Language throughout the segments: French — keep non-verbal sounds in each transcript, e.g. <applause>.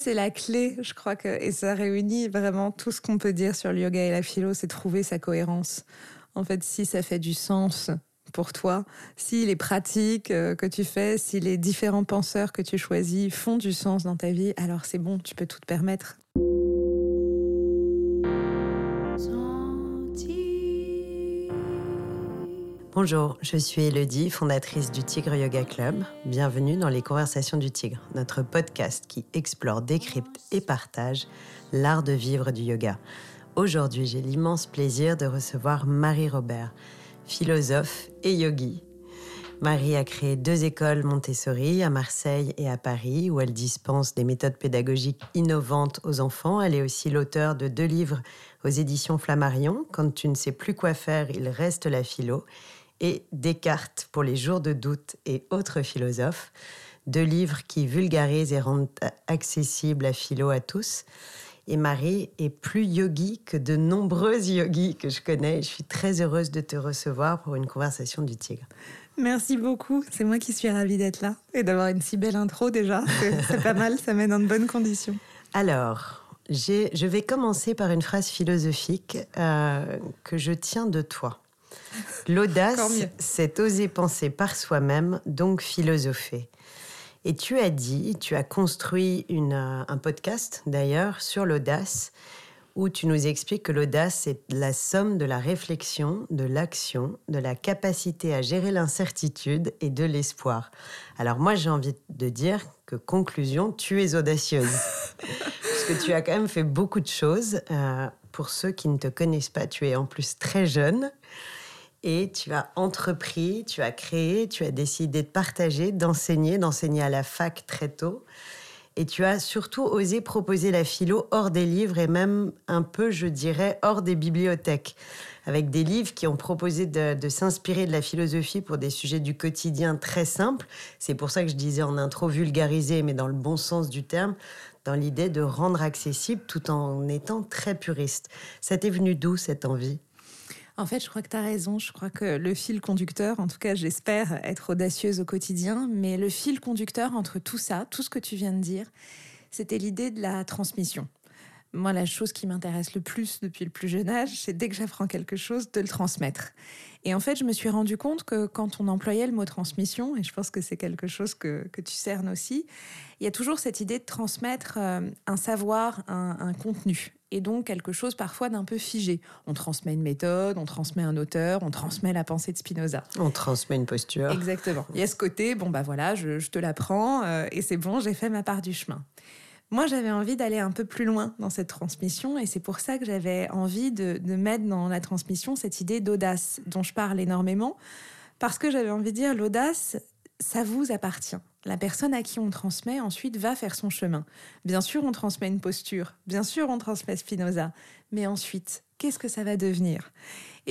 C'est la clé, je crois que, et ça réunit vraiment tout ce qu'on peut dire sur le yoga et la philo, c'est trouver sa cohérence. En fait, si ça fait du sens pour toi, si les pratiques euh, que tu fais, si les différents penseurs que tu choisis font du sens dans ta vie, alors c'est bon, tu peux tout te permettre. Bonjour, je suis Elodie, fondatrice du Tigre Yoga Club. Bienvenue dans les Conversations du Tigre, notre podcast qui explore, décrypte et partage l'art de vivre du yoga. Aujourd'hui, j'ai l'immense plaisir de recevoir Marie Robert, philosophe et yogi. Marie a créé deux écoles Montessori à Marseille et à Paris où elle dispense des méthodes pédagogiques innovantes aux enfants. Elle est aussi l'auteur de deux livres aux éditions Flammarion. Quand tu ne sais plus quoi faire, il reste la philo et Descartes pour les jours de doute et autres philosophes, deux livres qui vulgarisent et rendent accessible la philo à tous. Et Marie est plus yogi que de nombreuses yogis que je connais. je suis très heureuse de te recevoir pour une conversation du tigre. Merci beaucoup. C'est moi qui suis ravie d'être là et d'avoir une si belle intro déjà. C'est pas mal, ça met dans de bonnes conditions. Alors, je vais commencer par une phrase philosophique euh, que je tiens de toi. L'audace, c'est oser penser par soi-même, donc philosopher. Et tu as dit, tu as construit euh, un podcast d'ailleurs sur l'audace, où tu nous expliques que l'audace, c'est la somme de la réflexion, de l'action, de la capacité à gérer l'incertitude et de l'espoir. Alors moi, j'ai envie de dire que conclusion, tu es audacieuse. <laughs> Parce que tu as quand même fait beaucoup de choses. Euh, pour ceux qui ne te connaissent pas, tu es en plus très jeune et tu as entrepris, tu as créé, tu as décidé de partager, d'enseigner, d'enseigner à la fac très tôt. Et tu as surtout osé proposer la philo hors des livres et même un peu, je dirais, hors des bibliothèques, avec des livres qui ont proposé de, s'inspirer de la philosophie pour des sujets du quotidien très simples. C'est pour ça que je disais en intro vulgarisé, mais dans le bon sens du terme, dans l'idée de rendre accessible tout en étant très puriste. Ça t'est venu d'où cette envie? En fait, je crois que tu as raison. Je crois que le fil conducteur, en tout cas, j'espère être audacieuse au quotidien, mais le fil conducteur entre tout ça, tout ce que tu viens de dire, c'était l'idée de la transmission. Moi, la chose qui m'intéresse le plus depuis le plus jeune âge, c'est dès que j'apprends quelque chose, de le transmettre. Et en fait, je me suis rendu compte que quand on employait le mot transmission, et je pense que c'est quelque chose que, que, tu cernes aussi, il y a toujours cette idée de transmettre euh, un savoir, un, un contenu et donc quelque chose parfois d'un peu figé. On transmet une méthode, on transmet un auteur, on transmet la pensée de Spinoza. On transmet une posture. Exactement. Il y a ce côté, bon bah voilà, je, te l'apprends euh, et c'est bon, j'ai fait ma part du chemin. Moi, j'avais envie d'aller un peu plus loin dans cette transmission et c'est pour ça que j'avais envie de, de mettre dans la transmission cette idée d'audace dont je parle énormément parce que j'avais envie de dire l'audace, ça vous appartient. La personne à qui on transmet ensuite va faire son chemin. Bien sûr, on transmet une posture, bien sûr, on transmet Spinoza, mais ensuite, qu'est-ce que ça va devenir?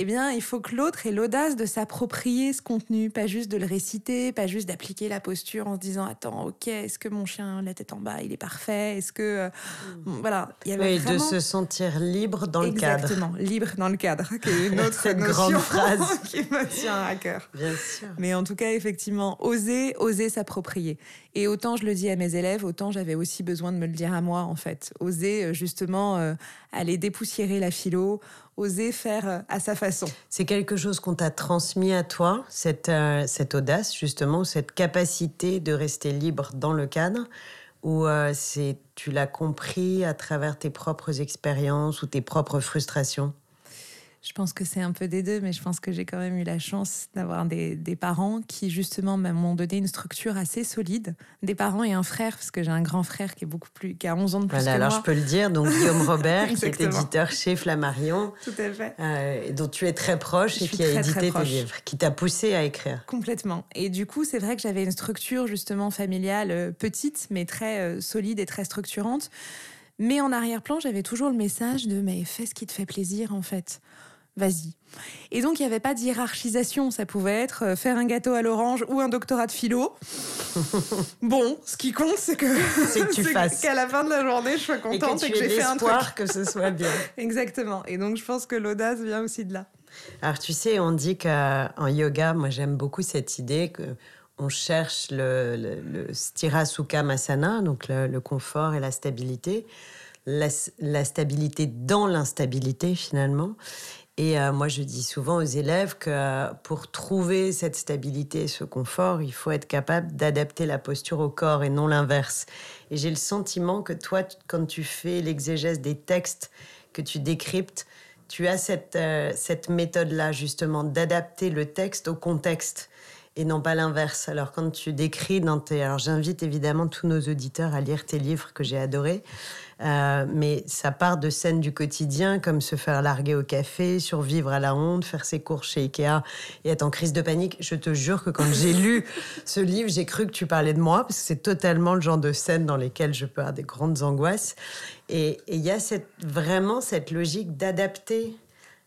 Eh bien, il faut que l'autre ait l'audace de s'approprier ce contenu, pas juste de le réciter, pas juste d'appliquer la posture en se disant attends, ok, est-ce que mon chien la tête en bas, il est parfait? Est-ce que euh, mm. voilà, il y avait de se sentir libre dans le cadre. Exactement, libre dans le cadre, qui est une <laughs> autre grande <laughs> phrase qui me tient à cœur. Bien sûr. Mais en tout cas, effectivement, oser, oser s'approprier. Et autant je le dis à mes élèves, autant j'avais aussi besoin de me le dire à moi en fait. Oser euh, justement euh, aller dépoussiérer la philo oser faire euh, à sa façon. C'est quelque chose qu'on t'a transmis à toi, cette, euh, audace justement, cette capacité de rester libre dans le cadre, ou euh, tu l'as compris à travers tes propres expériences ou tes propres frustrations? Je pense que c'est un peu des deux, mais je pense que j'ai quand même eu la chance d'avoir des, des, parents qui, justement, m'ont donné une structure assez solide. Des parents et un frère, parce que j'ai un grand frère qui est beaucoup plus, qui a 11 ans de plus voilà, que alors je peux le dire, donc Guillaume <laughs> Robert, qui est éditeur chez Flammarion. Tout à fait. Euh, dont tu es très proche et qui a édité tes livres, qui t'a poussé à écrire. Complètement. Et du coup, c'est vrai que j'avais une structure, justement, familiale euh, petite, mais très euh, solide et très structurante. Mais en arrière-plan, j'avais toujours le message de mais fais ce qui te fait plaisir en fait vas-y. Et donc, il n'y avait pas de hiérarchisation. Ça pouvait être euh, faire un gâteau à l'orange ou un doctorat de philo. <laughs> bon, ce qui compte, c'est que, <laughs> que tu fasses. Qu'à la fin de la journée, je sois contente et que, j'ai fait un truc. que ce soit bien. <laughs> Exactement. Et donc, je pense que l'audace vient aussi de là. Alors, tu sais, on dit qu'en yoga, moi, j'aime beaucoup cette idée que on cherche le, le, stira sukha masana, donc le, confort et la stabilité, la, stabilité dans l'instabilité finalement. Et euh, moi, je dis souvent aux élèves que euh, pour trouver cette stabilité, ce confort, il faut être capable d'adapter la posture au corps et non l'inverse. Et j'ai le sentiment que toi, quand tu fais l'exégèse des textes que tu décryptes, tu as cette, euh, cette méthode-là, justement, d'adapter le texte au contexte et non pas l'inverse. Alors quand tu décris dans tes... Alors j'invite évidemment tous nos auditeurs à lire tes livres que j'ai adorés, euh, mais ça part de scènes du quotidien comme se faire larguer au café, survivre à la honte, faire ses courses chez Ikea et être en crise de panique. Je te jure que quand j'ai lu <laughs> ce livre, j'ai cru que tu parlais de moi parce que c'est totalement le genre de scène dans lesquelles je peux avoir des grandes angoisses. Et il y a cette, vraiment cette logique d'adapter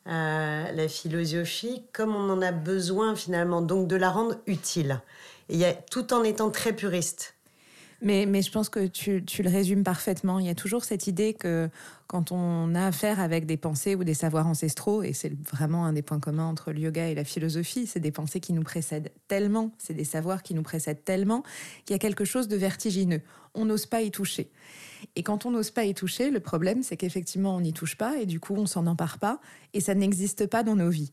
la philosophie comme on en a besoin finalement, donc de la rendre utile. Et y a, tout en étant très puriste. Mais, je pense que tu, tu, le résumes parfaitement. Il y a toujours cette idée que quand on a affaire avec des pensées ou des savoirs ancestraux, et c'est vraiment un des points communs entre le yoga et la philosophie, c'est des pensées qui nous précèdent tellement, c'est des savoirs qui nous précèdent tellement, qu'il y a quelque chose de vertigineux. On n'ose pas y toucher. Et quand on n'ose pas y toucher, le problème, c'est qu'effectivement, on n'y touche pas et du coup, on s'en empare pas et ça n'existe pas dans nos vies.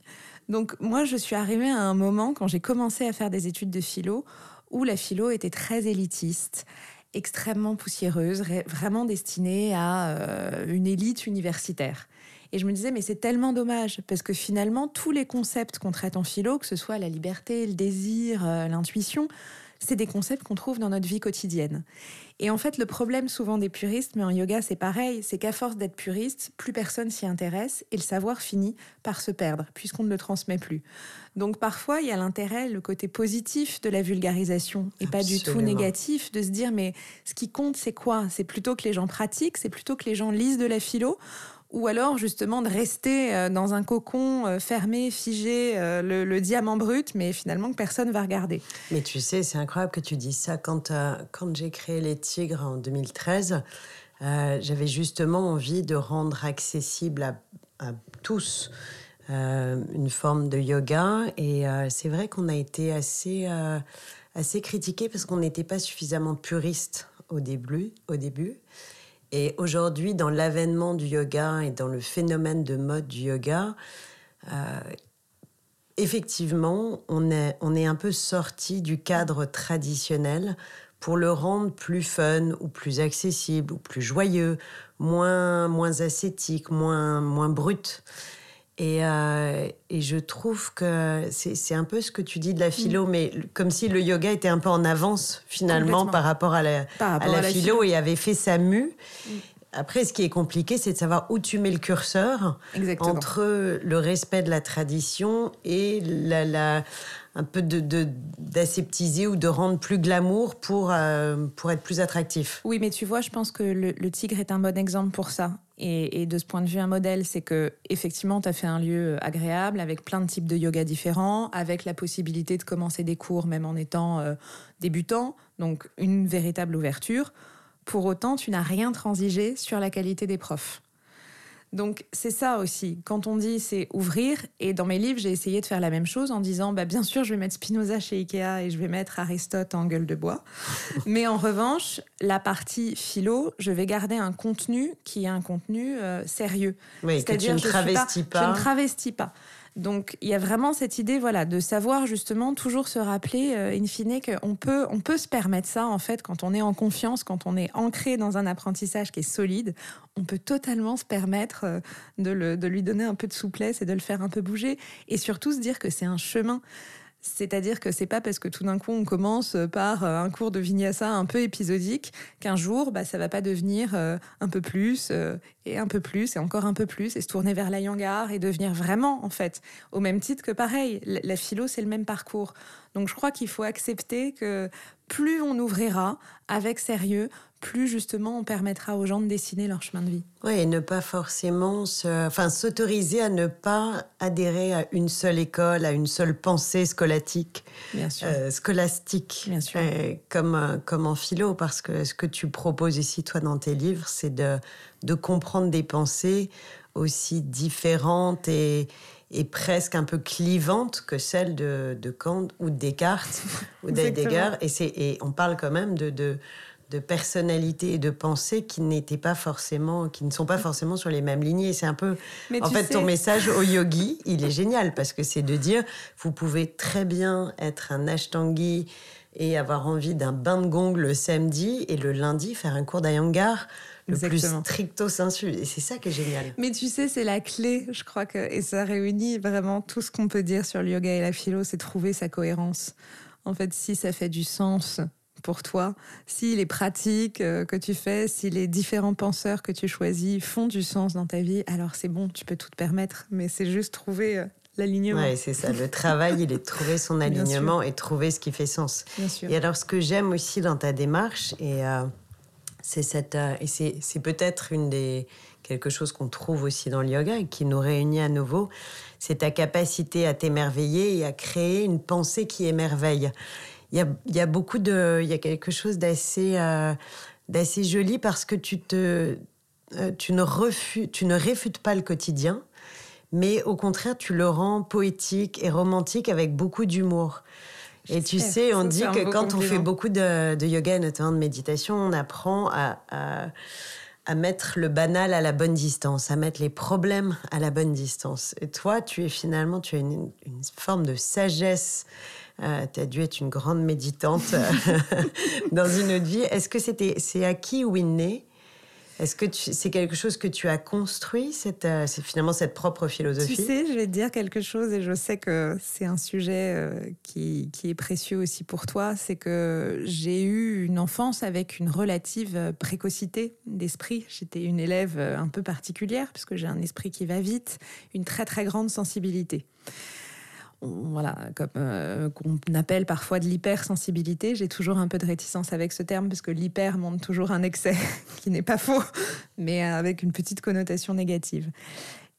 Donc, moi, je suis arrivée à un moment, quand j'ai commencé à faire des études de philo, où la philo était très élitiste extrêmement poussiéreuse, vraiment destinée à euh, une élite universitaire. Et je me disais, mais c'est tellement dommage, parce que finalement, tous les concepts qu'on traite en philo, que ce soit la liberté, le désir, euh, l'intuition, c'est des concepts qu'on trouve dans notre vie quotidienne. Et en fait, le problème souvent des puristes, mais en yoga c'est pareil, c'est qu'à force d'être puriste, plus personne s'y intéresse et le savoir finit par se perdre, puisqu'on ne le transmet plus. Donc parfois, il y a l'intérêt, le côté positif de la vulgarisation, et pas du tout négatif, de se dire, mais ce qui compte, c'est quoi? C'est plutôt que les gens pratiquent, c'est plutôt que les gens lisent de la philo? Ou alors justement de rester euh, dans un cocon euh, fermé, figé, euh, le, diamant brut, mais finalement que personne va regarder. Mais tu sais, c'est incroyable que tu dises ça. Quand, quand j'ai créé Les Tigres en 2013, j'avais justement envie de rendre accessible à, tous une forme de yoga. Et c'est vrai qu'on a été assez, assez critiqué parce qu'on n'était pas suffisamment puriste au début. Au début. Et aujourd'hui, dans l'avènement du yoga et dans le phénomène de mode du yoga, euh, effectivement, on est, on est un peu sorti du cadre traditionnel pour le rendre plus fun ou plus accessible ou plus joyeux, moins, moins ascétique, moins, moins brut. Euh, et, je trouve que c'est un peu ce que tu dis de la philo, mm. mais comme si le yoga était un peu en avance finalement par rapport à la, à la, philo, et avait fait sa mue. Mm. Après, ce qui est compliqué, c'est de savoir où tu mets le curseur entre le respect de la tradition et la, la un peu d'aseptiser de, ou de rendre plus glamour pour, euh, pour être plus attractif. Oui, mais tu vois, je pense que le, tigre est un bon exemple pour ça. Et, de ce point de vue, un modèle, c'est que effectivement, tu as fait un lieu agréable avec plein de types de yoga différents, avec la possibilité de commencer des cours même en étant euh, débutant, donc une véritable ouverture. Pour autant, tu n'as rien transigé sur la qualité des profs. Donc c'est ça aussi. Quand on dit c'est ouvrir, et dans mes livres j'ai essayé de faire la même chose en disant bah bien sûr je vais mettre Spinoza chez Ikea et je vais mettre Aristote en gueule de bois, <laughs> mais en revanche la partie philo, je vais garder un contenu qui est un contenu euh, sérieux. Oui, que tu ne travestis pas. Je ne travestis pas. Donc il y a vraiment cette idée voilà de savoir justement toujours se rappeler euh, in fine qu'on peut on peut se permettre ça en fait quand on est en confiance, quand on est ancré dans un apprentissage qui est solide, on peut totalement se permettre euh, de, de lui donner un peu de souplesse et de le faire un peu bouger et surtout se dire que c'est un chemin. C'est-à-dire que c'est pas parce que tout d'un coup on commence par euh, un cours de vinyasa un peu épisodique qu'un jour bah, ça va pas devenir euh, un peu plus euh, et un peu plus et encore un peu plus et se tourner vers la yangar et devenir vraiment en fait au même titre que pareil. La philo c'est le même parcours. Donc je crois qu'il faut accepter que plus on ouvrira avec sérieux, plus justement on permettra aux gens de dessiner leur chemin de vie. Oui, et ne pas forcément enfin, s'autoriser à ne pas adhérer à une seule école, à une seule pensée scolastique, Bien sûr. Euh, scolastique, Bien sûr. comme, euh, comme en philo, parce que ce que tu proposes ici, toi, dans tes livres, c'est de, de comprendre des pensées aussi différentes et, est presque un peu clivante que celle de, de Kant ou de Descartes ou <laughs> d'Heidegger. Et, et on parle quand même de, de, de personnalité et de pensée qui n'étaient pas forcément, qui ne sont pas forcément sur les mêmes lignées. C'est un peu, en fait, ton message au yogi, il est génial parce que c'est de dire, vous pouvez très bien être un ashtangi et avoir envie d'un bain de gong le samedi et le lundi faire un cours d'ayangar le plus stricto sensu. Et c'est ça qui est génial. Mais tu sais, c'est la clé, je crois que, et ça réunit vraiment tout ce qu'on peut dire sur le yoga et la philo, c'est trouver sa cohérence. En fait, si ça fait du sens pour toi, si les pratiques euh, que tu fais, si les différents penseurs que tu choisis font du sens dans ta vie, alors c'est bon, tu peux tout te permettre, mais c'est juste trouver euh, l'alignement. Oui, c'est ça. Le <laughs> travail, il est de trouver son alignement et trouver ce qui fait sens. Bien sûr. Et alors, ce que j'aime aussi dans ta démarche, et euh, c'est cette, et c'est peut-être une des quelque chose qu'on trouve aussi dans le yoga et qui nous réunit à nouveau, c'est ta capacité à t'émerveiller et à créer une pensée qui émerveille il y a, beaucoup de, il y a quelque chose d'assez, euh, d'assez joli parce que tu te, euh, tu ne refus, tu ne réfutes pas le quotidien, mais au contraire, tu le rends poétique et romantique avec beaucoup d'humour. Et tu sais, on dit que quand on fait beaucoup de, de, yoga, notamment de méditation, on apprend à, à, mettre le banal à la bonne distance, à mettre les problèmes à la bonne distance. Et toi, tu es finalement, tu as une, une forme de sagesse euh, tu as dû être une grande méditante <laughs> euh, dans une autre vie. Est-ce que c'était, c'est acquis ou inné? Est-ce que c'est quelque chose que tu as construit, cette, euh, c'est finalement cette propre philosophie? Tu sais, je vais te dire quelque chose et je sais que c'est un sujet qui, qui, est précieux aussi pour toi. C'est que j'ai eu une enfance avec une relative précocité d'esprit. J'étais une élève un peu particulière puisque j'ai un esprit qui va vite, une très très grande sensibilité voilà, comme euh, qu'on appelle parfois de l'hypersensibilité. J'ai toujours un peu de réticence avec ce terme parce que l'hyper montre toujours un excès <laughs> qui n'est pas faux, mais avec une petite connotation négative.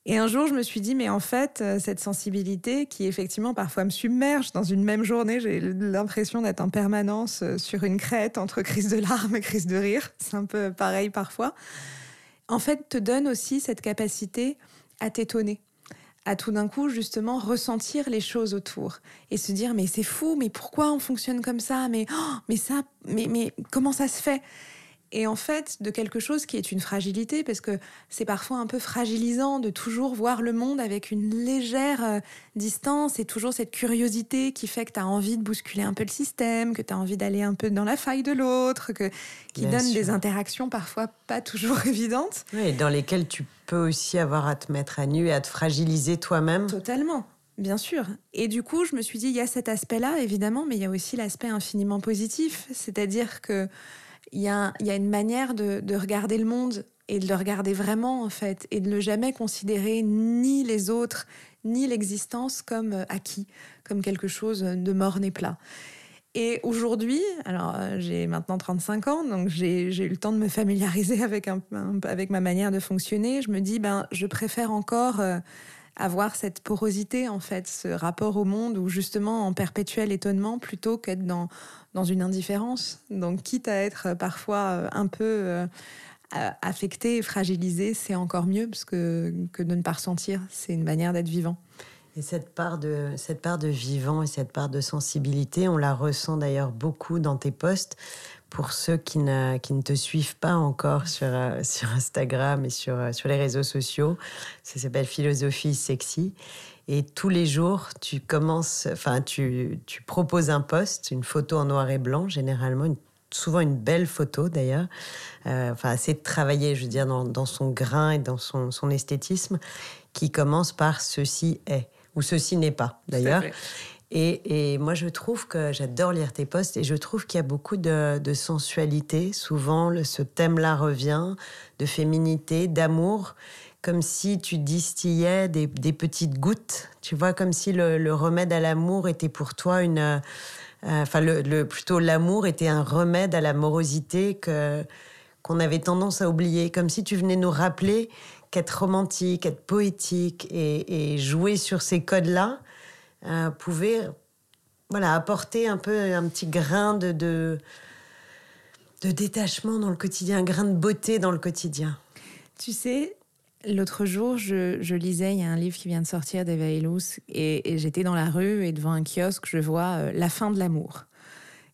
Et un jour, je me suis dit, mais en fait, euh, cette sensibilité qui effectivement parfois me submerge dans une même journée, j'ai l'impression d'être en permanence euh, sur une crête entre crise de larmes et crise de rire. C'est un peu pareil parfois. En fait, te donne aussi cette capacité à t'étonner à tout d'un coup justement ressentir les choses autour et se dire mais c'est fou mais pourquoi on fonctionne comme ça? Mais oh, mais ça mais mais comment ça se fait? Et en fait de quelque chose qui est une fragilité, parce que c'est parfois un peu fragilisant de toujours voir le monde avec une légère euh, distance et toujours cette curiosité qui fait que tu as envie de bousculer un peu le système, que tu as envie d'aller un peu dans la faille de l'autre, que qui donne des interactions parfois pas toujours <laughs> évidentes. Oui, dans lesquelles tu peux aussi avoir à te mettre à nu et à te fragiliser toi-même. Totalement. Bien sûr. Et du coup, je me suis dit, il y a cet aspect-là, évidemment, mais il y a aussi l'aspect infiniment positif. C'est-à-dire que il y a, une manière de, regarder le monde et de le regarder vraiment, en fait, et de ne jamais considérer ni les autres, ni l'existence comme euh, acquis, comme quelque chose de morne et plat. Et aujourd'hui, alors euh, j'ai maintenant 35 ans, donc j'ai eu le temps de me familiariser <laughs> avec ma manière de fonctionner. Je me dis, ben, je préfère encore euh, avoir cette porosité, en fait, ce rapport au monde, ou justement en perpétuel étonnement, plutôt qu'être dans, dans une indifférence. Donc, quitte à être parfois euh, un peu euh, affecté et fragilisé, c'est encore mieux parce que, que de ne pas ressentir. C'est une manière d'être vivant. Et cette part, de, cette part de vivant et cette part de sensibilité, on la ressent d'ailleurs beaucoup dans tes posts. Pour ceux qui ne, qui ne te suivent pas encore sur, euh, <laughs> sur Instagram et sur, sur les réseaux sociaux, ça s'appelle Philosophie Sexy. Et tous les jours, tu commences, enfin, tu, tu proposes un poste, une photo en noir et blanc, généralement, souvent une belle photo d'ailleurs, euh, enfin, assez travaillée, je veux dire, dans, dans, son grain et dans son, son esthétisme, qui commence par ceci est, ou ceci n'est pas d'ailleurs. Et, moi, je trouve que j'adore lire tes posts et je trouve qu'il y a beaucoup de, sensualité. Souvent, ce thème-là revient, de féminité, d'amour comme si tu distillais des, petites gouttes, tu vois, comme si le, remède à l'amour était pour toi une... Euh, enfin, le, plutôt l'amour était un remède à la morosité que qu'on avait tendance à oublier, comme si tu venais nous rappeler qu'être romantique, être poétique et, jouer sur ces codes-là euh, pouvait voilà, apporter un peu un petit grain de, de, détachement dans le quotidien, un grain de beauté dans le quotidien. Tu sais, L'autre jour, je, lisais, il y a un livre qui vient de sortir d'Eva Illouz, et, et j'étais dans la rue et devant un kiosque, je vois euh, La fin de l'amour.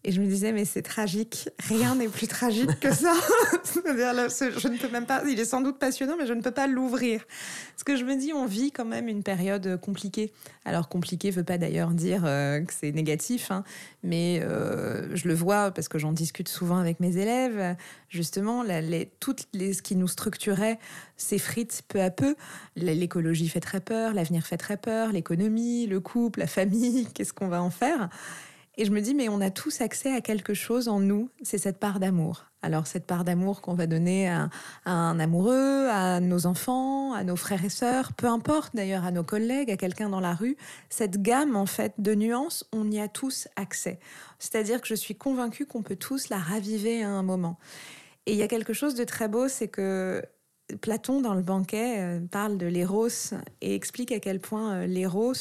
Et je me disais, mais c'est tragique. Rien n'est plus tragique que ça. <laughs> je ne peux même pas. Il est sans doute passionnant, mais je ne peux pas l'ouvrir. Parce que je me dis, on vit quand même une période compliquée. Alors, compliqué ne veut pas d'ailleurs dire euh, que c'est négatif, hein, mais euh, je le vois parce que j'en discute souvent avec mes élèves. Justement, toutes les, ce qui nous structurait s'effrite peu à peu. L'écologie fait très peur, l'avenir fait très peur, l'économie, le couple, la famille, <laughs> qu'est-ce qu'on va en faire? Et je me dis, mais on a tous accès à quelque chose en nous, c'est cette part d'amour. Alors cette part d'amour qu'on va donner à, un amoureux, à nos enfants, à nos frères et sœurs, peu importe d'ailleurs à nos collègues, à quelqu'un dans la rue, cette gamme en fait de nuances, on y a tous accès. C'est-à-dire que je suis convaincue qu'on peut tous la raviver à un moment. Et il y a quelque chose de très beau, c'est que Platon, dans le banquet, euh, parle de l'éros et explique à quel point euh, l'éros,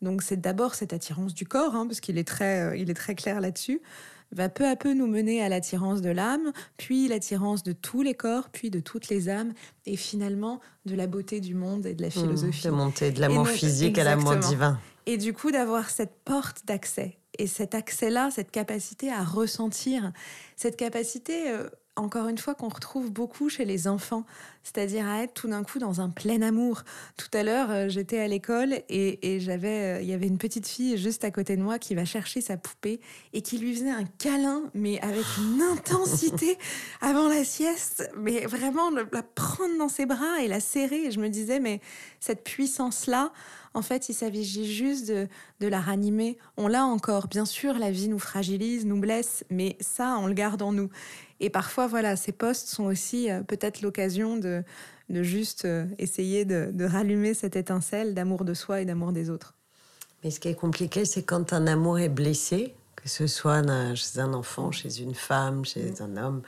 donc c'est d'abord cette attirance du corps, hein, parce qu'il est, très, euh, il est très clair là-dessus, va peu à peu nous mener à l'attirance de l'âme, puis l'attirance de tous les corps, puis de toutes les âmes, et finalement de la beauté du monde et de la mmh, philosophie. de monter de l'amour physique à l'amour divin. Et du coup, d'avoir cette porte d'accès. Et cet accès-là, cette capacité à ressentir, cette capacité encore une fois, qu'on retrouve beaucoup chez les enfants, c'est-à-dire à être tout d'un coup dans un plein amour. Tout à l'heure, euh, j'étais à l'école et, j'avais, euh, il y avait une petite fille juste à côté de moi qui va chercher sa poupée et qui lui faisait un câlin, mais avec une <laughs> intensité avant la sieste, mais vraiment la prendre dans ses bras et la serrer. Et je me disais, mais cette puissance-là, en fait, il s'agit juste de, la ranimer. On l'a encore. Bien sûr, la vie nous fragilise, nous blesse, mais ça, on le garde en nous. Et parfois, voilà, ces postes sont aussi euh, peut-être l'occasion de, de, juste euh, essayer de, rallumer cette étincelle d'amour de soi et d'amour des autres. Mais ce qui est compliqué, c'est quand un amour est blessé, que ce soit chez un enfant, chez une femme, chez un homme,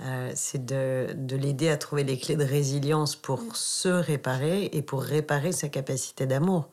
euh, c'est de, de l'aider à trouver les clés de résilience pour se réparer et pour réparer sa capacité d'amour.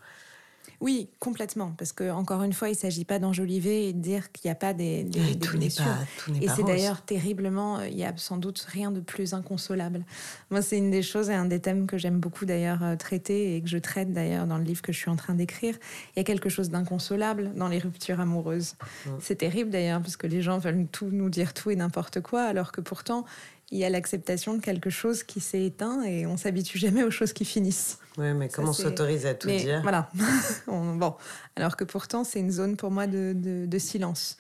Oui, complètement. Parce que encore une fois, il ne s'agit pas d'enjoliver et de dire qu'il n'y a pas des, des, tout blessures. Pas, tout et c'est d'ailleurs terriblement, euh, il y a sans doute rien de plus inconsolable. Moi, c'est une des choses et un des thèmes que j'aime beaucoup d'ailleurs euh, traiter et que je traite d'ailleurs dans le livre que je suis en train d'écrire. Il y a quelque chose d'inconsolable dans les ruptures amoureuses. C'est terrible d'ailleurs parce que les gens veulent tout nous dire tout et n'importe quoi, alors que pourtant, il y a l'acceptation de quelque chose qui s'est éteint et on s'habitue jamais aux choses qui finissent. Oui, mais comment on s'autorise à tout dire Voilà. <laughs> bon, alors que pourtant, c'est une zone pour moi de, de silence.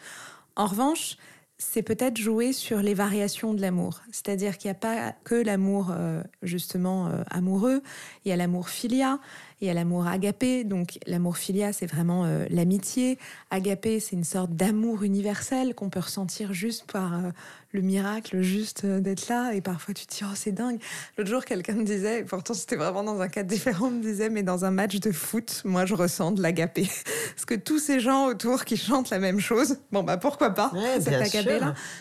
En revanche, c'est peut-être jouer sur les variations de l'amour. C'est-à-dire qu'il n'y a pas que l'amour euh, justement euh, amoureux, il y a l'amour filia, il y a l'amour agapé. Donc l'amour filia, c'est vraiment euh, l'amitié. Agapé, c'est une sorte d'amour universel qu'on peut ressentir juste par le miracle, juste d'être là. Et parfois tu te dis, oh c'est dingue. L'autre jour, quelqu'un me disait, pourtant c'était vraiment dans un cadre différent, me disait, mais dans un match de foot, moi je ressens de l'agapé. <laughs> Parce que tous ces gens autour qui chantent la même chose, bon bah pourquoi pas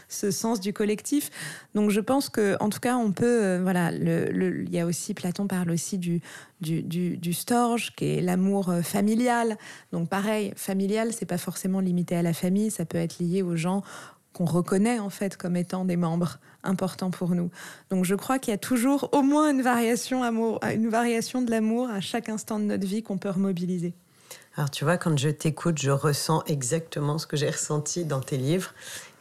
ce sens du collectif. Donc je pense que, en tout cas, on peut, euh, voilà, le, il y a aussi Platon parle aussi du du, du, storge, qui est l'amour euh, familial. Donc pareil, familial, c'est pas forcément limité à la famille, ça peut être lié aux gens qu'on reconnaît en fait comme étant des membres importants pour nous. Donc je crois qu'il y a toujours au moins une variation, amour, une variation de l'amour à chaque instant de notre vie qu'on peut remobiliser. Alors tu vois, quand je t'écoute, je ressens exactement ce que j'ai ressenti dans tes livres.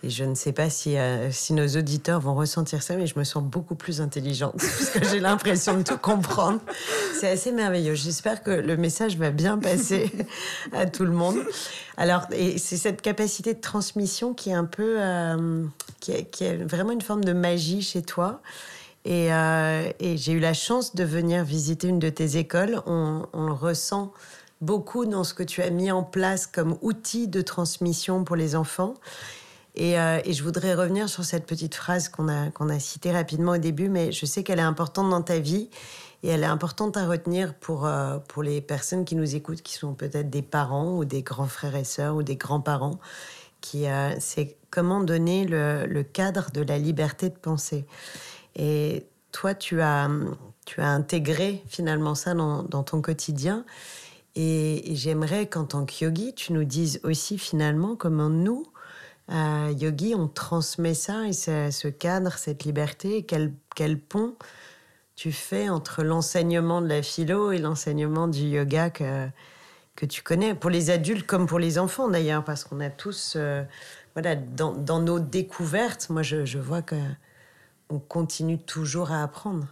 Et je ne sais pas si, euh, si nos auditeurs vont ressentir ça, mais je me sens beaucoup plus intelligente <laughs> parce que j'ai l'impression de tout comprendre. C'est assez merveilleux. J'espère que le message va bien passer <laughs> à tout le monde. Alors, c'est cette capacité de transmission qui est un peu, euh, qui, est, vraiment une forme de magie chez toi. Et, euh, et j'ai eu la chance de venir visiter une de tes écoles. On le ressent beaucoup dans ce que tu as mis en place comme outil de transmission pour les enfants. Euh, et, je voudrais revenir sur cette petite phrase qu'on a, citée rapidement au début, mais je sais qu'elle est importante dans ta vie et elle est importante à retenir pour, euh, pour les personnes qui nous écoutent, qui sont peut-être des parents ou des grands frères et sœurs ou des grands-parents. Qui, euh, c'est comment donner le, cadre de la liberté de penser. Et toi, tu as, tu as intégré finalement ça dans, ton quotidien. Et j'aimerais qu'en tant que yogi, tu nous dises aussi finalement comment nous, euh, yogi, on transmet ça et ce, cadre, cette liberté, quel, pont tu fais entre l'enseignement de la philo et l'enseignement du yoga que, que tu connais, pour les adultes comme pour les enfants d'ailleurs, parce qu'on a tous, euh, voilà, dans, nos découvertes, moi je, vois que on continue toujours à apprendre.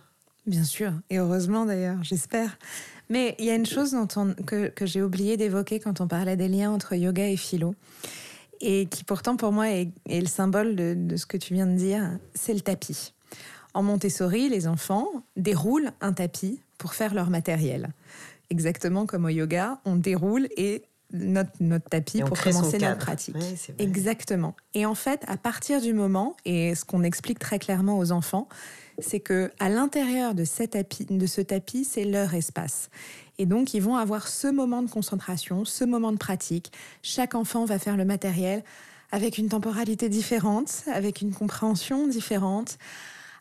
Bien sûr, et heureusement d'ailleurs, j'espère. Mais il y a une chose dont que, que j'ai oublié d'évoquer quand on parlait des liens entre yoga et philo, et qui pourtant pour moi est, est le symbole de, de, ce que tu viens de dire, c'est le tapis. En Montessori, les enfants déroulent un tapis pour faire leur matériel. Exactement comme au yoga, on déroule et notre, notre tapis pour commencer notre pratique. Exactement. Et en fait, à partir du moment, et ce qu'on explique très clairement aux enfants, c'est que à l'intérieur de, tapis, de ce tapis, c'est leur espace. Et donc, ils vont avoir ce moment de concentration, ce moment de pratique. Chaque enfant va faire le matériel avec une temporalité différente, avec une compréhension différente,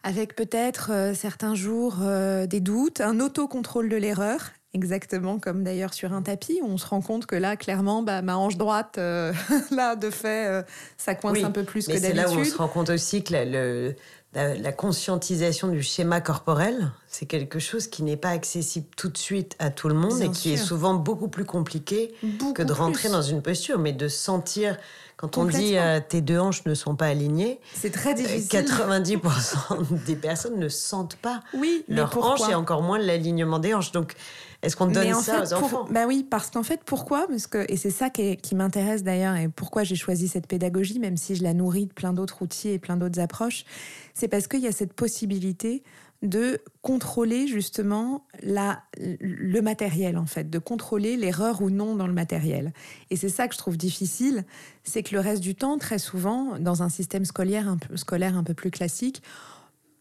avec peut-être euh, certains jours euh, des doutes, un autocontrôle de l'erreur, exactement comme d'ailleurs sur un tapis, où on se rend compte que là, clairement, bah, ma hanche droite, euh, <laughs> là, de fait, ça coince un peu plus que d'habitude. C'est là où on se rend compte aussi que le, la, conscientisation du schéma corporel, c'est quelque chose qui n'est pas accessible tout de suite à tout le monde et qui est souvent beaucoup plus compliqué que de rentrer dans une posture, mais de sentir quand on dit euh, tes deux hanches ne sont pas alignées, c'est très difficile. 90% des personnes ne sentent pas oui, leur hanche et encore moins l'alignement des hanches. Donc, est-ce qu'on donne ça aux enfants? Bah oui, parce qu'en fait, pourquoi? Parce que et c'est ça qui, qui m'intéresse d'ailleurs et pourquoi j'ai choisi cette pédagogie, même si je la nourris de plein d'autres outils et plein d'autres approches, c'est parce qu'il y a cette possibilité de contrôler justement la, le matériel en fait, de contrôler l'erreur ou non dans le matériel. Et c'est ça que je trouve difficile, c'est que le reste du temps, très souvent, dans un système scolaire un peu, scolaire un peu plus classique,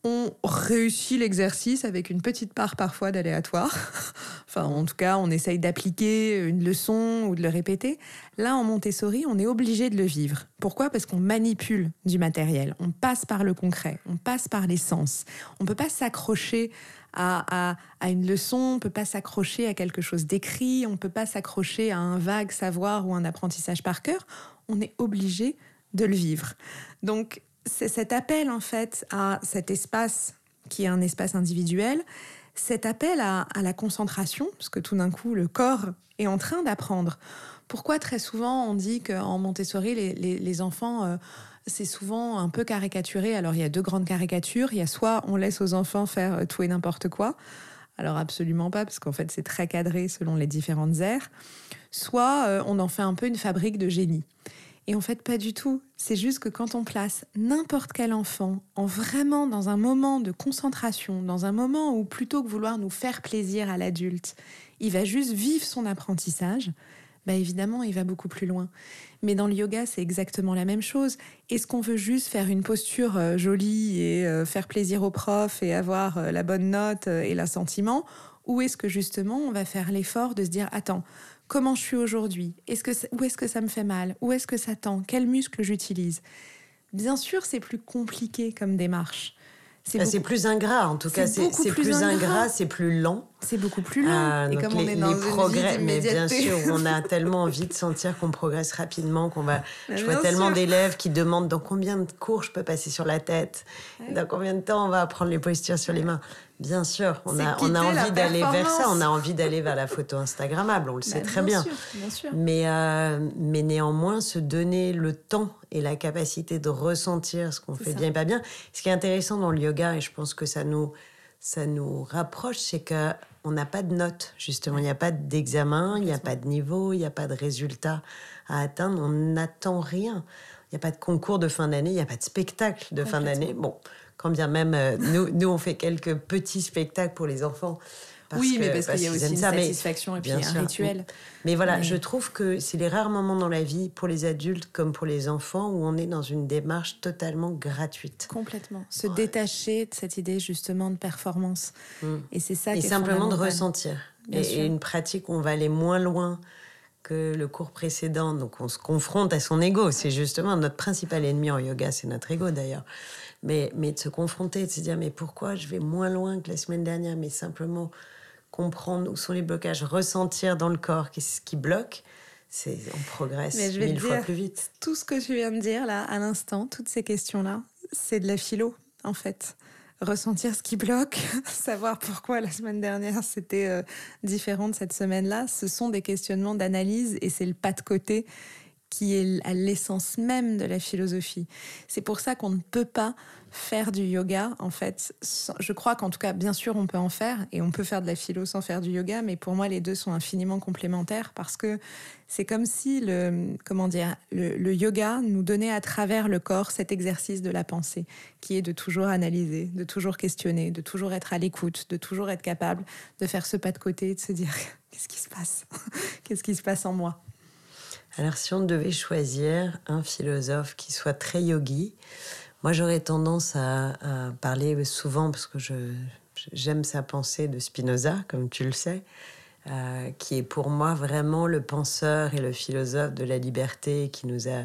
on réussit l'exercice avec une petite part parfois d'aléatoire. <laughs> enfin, en tout cas, on essaye d'appliquer une leçon ou de le répéter. Là, en Montessori, on est obligé de le vivre. Pourquoi? Parce qu'on manipule du matériel. On passe par le concret, on passe par les sens. On ne peut pas s'accrocher à, à, une leçon, on peut pas s'accrocher à quelque chose d'écrit, on ne peut pas s'accrocher à un vague savoir ou un apprentissage par cœur. On est obligé de le vivre. Donc, c'est cet appel en fait à cet espace qui est un espace individuel, cet appel à, la concentration, parce que tout d'un coup le corps est en train d'apprendre. Pourquoi très souvent on dit qu'en Montessori les, enfants euh, c'est souvent un peu caricaturé. Alors il y a deux grandes caricatures. Il y a soit on laisse aux enfants faire euh, tout et n'importe quoi. Alors absolument pas, parce qu'en fait c'est très cadré selon les différentes aires. Soit euh, on en fait un peu une fabrique de génie. Et en fait, pas du tout. C'est juste que quand on place n'importe quel enfant en vraiment dans un moment de concentration, dans un moment où plutôt que vouloir nous faire plaisir à l'adulte, il va juste vivre son apprentissage, bah évidemment, il va beaucoup plus loin. Mais dans le yoga, c'est exactement la même chose. Est-ce qu'on veut juste faire une posture euh, jolie et euh, faire plaisir au prof et avoir euh, la bonne note et l'assentiment? Ou est-ce que justement, on va faire l'effort de se dire, attends, comment je suis aujourd'hui? Est-ce que Où est-ce que ça me fait mal? Où est-ce que ça tend? Quel muscle j'utilise? Bien sûr, c'est plus compliqué comme démarche. C'est plus ingrat, en tout cas. C'est plus, ingrat, c'est plus lent. C'est beaucoup plus lent. Ah, et comme on est dans les progrès, mais bien sûr, on a <laughs> tellement envie de sentir qu'on progresse rapidement, qu'on va. je vois tellement d'élèves qui demandent dans combien de cours je peux passer sur la tête, dans combien de temps on va apprendre les postures sur les mains. Bien sûr, on a, on a envie d'aller vers ça, on a envie d'aller vers la photo Instagrammable, on le sait bah, très bien. Mais, euh, mais néanmoins, se donner le temps et la capacité de ressentir ce qu'on fait bien et pas bien. Ce qui est intéressant dans le yoga, et je pense que ça nous, ça nous rapproche, c'est qu'on n'a pas de notes, justement. Il n'y a pas d'examen, il n'y a pas de niveau, il n'y a pas de résultat à atteindre. On n'attend rien. Il n'y a pas de concours de fin d'année, il n'y a pas de spectacle de fin d'année. Bon, quand bien même, euh, nous, nous, on fait quelques petits spectacles pour les enfants. oui, mais parce, qu'il y a aussi une satisfaction et puis un rituel. Mais voilà, je trouve que c'est les rares moments dans la vie, pour les adultes comme pour les enfants, où on est dans une démarche totalement gratuite. Complètement. Se détacher de cette idée justement de performance. Mm. Et c'est ça. Et simplement de ressentir. Et, une pratique où on va aller moins loin que le cours précédent. Donc on se confronte à son ego. C'est justement notre principal ennemi en yoga, c'est notre ego d'ailleurs mais, mais de se confronter, de se dire mais pourquoi je vais moins loin que la semaine dernière, mais simplement comprendre où sont les blocages, ressentir dans le corps qu'est-ce qui bloque, c'est on progresse mais je vais mille fois plus vite. Tout ce que tu viens de dire là à l'instant, toutes ces questions-là, c'est de la philo en fait. ressentir ce qui bloque, <laughs> savoir pourquoi la semaine dernière c'était euh, différent de cette semaine-là. Ce sont des questionnements d'analyse et c'est le pas de côté qui est à l'essence même de la philosophie. C'est pour ça qu'on ne peut pas faire du yoga, en fait. Je crois qu'en tout cas, bien sûr, on peut en faire et on peut faire de la philo sans faire du yoga, mais pour moi, les deux sont infiniment complémentaires parce que c'est comme si le, comment dire, le, yoga nous donnait à travers le corps cet exercice de la pensée, qui est de toujours analyser, de toujours questionner, de toujours être à l'écoute, de toujours être capable de faire ce pas de côté, de se dire <laughs> qu'est-ce qui se passe, <laughs> qu'est-ce qui se passe en moi? Alors si on devait choisir un philosophe qui soit très yogi, moi j'aurais tendance à, parler souvent, parce que j'aime sa pensée de Spinoza, comme tu le sais, euh, qui est pour moi vraiment le penseur et le philosophe de la liberté, qui nous a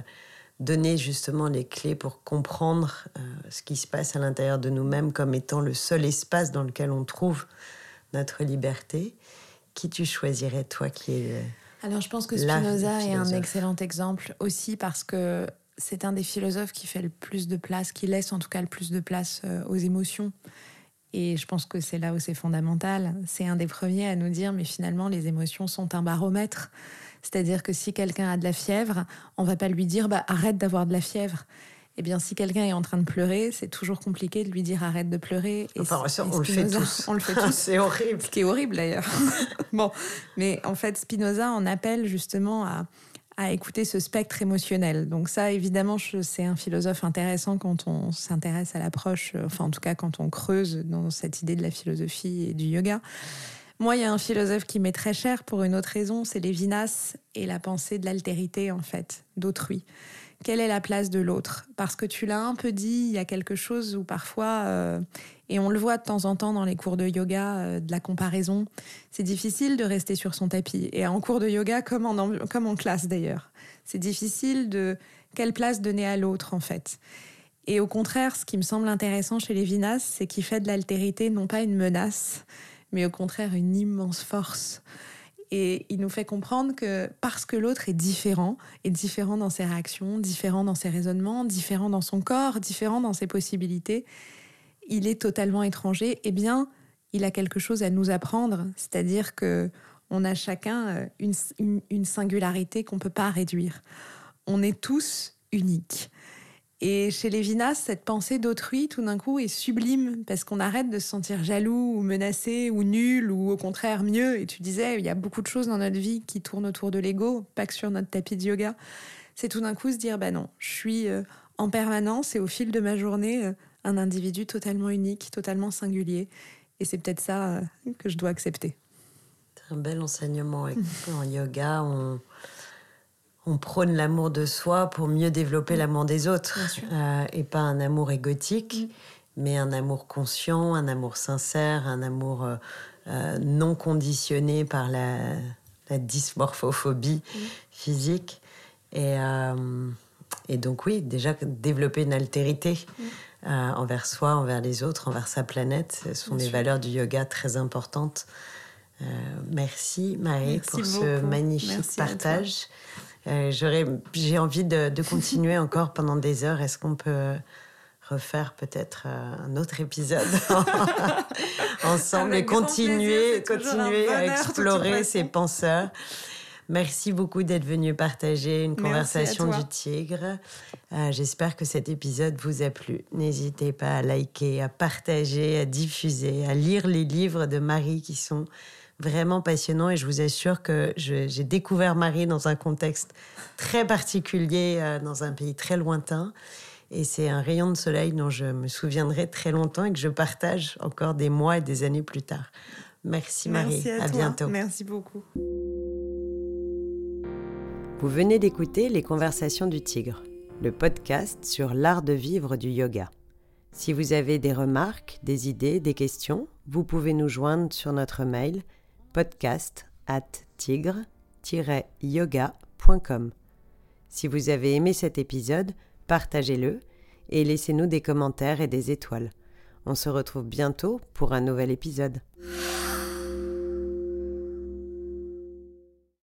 donné justement les clés pour comprendre euh, ce qui se passe à l'intérieur de nous-mêmes comme étant le seul espace dans lequel on trouve notre liberté. Qui tu choisirais, toi, qui est alors je pense que Spinoza est un excellent exemple aussi parce que c'est un des philosophes qui fait le plus de place, qui laisse en tout cas le plus de place euh, aux émotions. Et je pense que c'est là où c'est fondamental. C'est un des premiers à nous dire, mais finalement, les émotions sont un baromètre. C'est-à-dire que si quelqu'un a de la fièvre, on va pas lui dire, bah, arrête d'avoir de la fièvre eh bien, si quelqu'un est en train de pleurer, c'est toujours compliqué de lui dire arrête de pleurer. Et enfin, on le fait tous. On le fait <laughs> tous. c'est horrible. Ce qui est horrible d'ailleurs. <laughs> bon, mais en fait, Spinoza en appelle justement à, à écouter ce spectre émotionnel. Donc ça, évidemment, c'est un philosophe intéressant quand on s'intéresse à l'approche, euh, enfin en tout cas quand on creuse dans cette idée de la philosophie et du yoga. Moi, il y a un philosophe qui m'est très cher pour une autre raison, c'est Lévinas et la pensée de l'altérité, en fait, d'autrui quelle est la place de l'autre? Parce que tu l'as un peu dit, il y a quelque chose où parfois, euh, et on le voit de temps en temps dans les cours de yoga, euh, de la comparaison, c'est difficile de rester sur son tapis. Et en cours de yoga, comme en, en classe d'ailleurs, c'est difficile de quelle place donner à l'autre en fait. Et au contraire, ce qui me semble intéressant chez Lévinas, c'est qu'il fait de l'altérité non pas une menace, mais au contraire une immense force. Et il nous fait comprendre que parce que l'autre est différent, est différent dans ses réactions, différent dans ses raisonnements, différent dans son corps, différent dans ses possibilités, il est totalement étranger, eh bien, il a quelque chose à nous apprendre. C'est-à-dire que on a chacun euh, une, une singularité qu'on ne peut pas réduire. On est tous uniques. Et chez Lévinas, cette pensée d'autrui, tout d'un coup, est sublime parce qu'on arrête de se sentir jaloux ou menacé ou nul ou au contraire mieux. Et tu disais, il y a beaucoup de choses dans notre vie qui tournent autour de l'ego, pas que sur notre tapis de yoga. C'est tout d'un coup se dire, bah non, je suis euh, en permanence et au fil de ma journée euh, un individu totalement unique, totalement singulier. Et c'est peut-être ça euh, que je dois accepter. C'est un bel enseignement. <laughs> en yoga, on on prône l'amour de soi pour mieux développer l'amour des autres. Euh, et pas un amour égotique, mm. mais un amour conscient, un amour sincère, un amour euh, euh, non conditionné par la, dysmorphophobie mm. physique. Et, et, donc oui, déjà développer une altérité. Mm. envers soi, envers les autres, envers sa planète. Ce sont des valeurs du yoga très importantes. merci Marie pour ce magnifique partage. Euh, j'ai envie de, continuer encore pendant des heures. Est-ce qu'on peut refaire peut-être euh, un autre épisode <laughs> ensemble et continuer, continuer à explorer ces penseurs Merci beaucoup d'être venu partager une conversation du tigre. Euh, j'espère que cet épisode vous a plu. N'hésitez pas à liker, à partager, à diffuser, à lire les livres de Marie qui sont vraiment passionnant et je vous assure que j'ai découvert Marie dans un contexte très particulier, euh, dans un pays très lointain. Et c'est un rayon de soleil dont je me souviendrai très longtemps et que je partage encore des mois et des années plus tard. Merci Marie, à, bientôt. Merci beaucoup. Vous venez d'écouter Les Conversations du Tigre, le podcast sur l'art de vivre du yoga. Si vous avez des remarques, des idées, des questions, vous pouvez nous joindre sur notre mail podcast at tigre-yoga.com. Si vous avez aimé cet épisode, partagez-le et laissez-nous des commentaires et des étoiles. On se retrouve bientôt pour un nouvel épisode.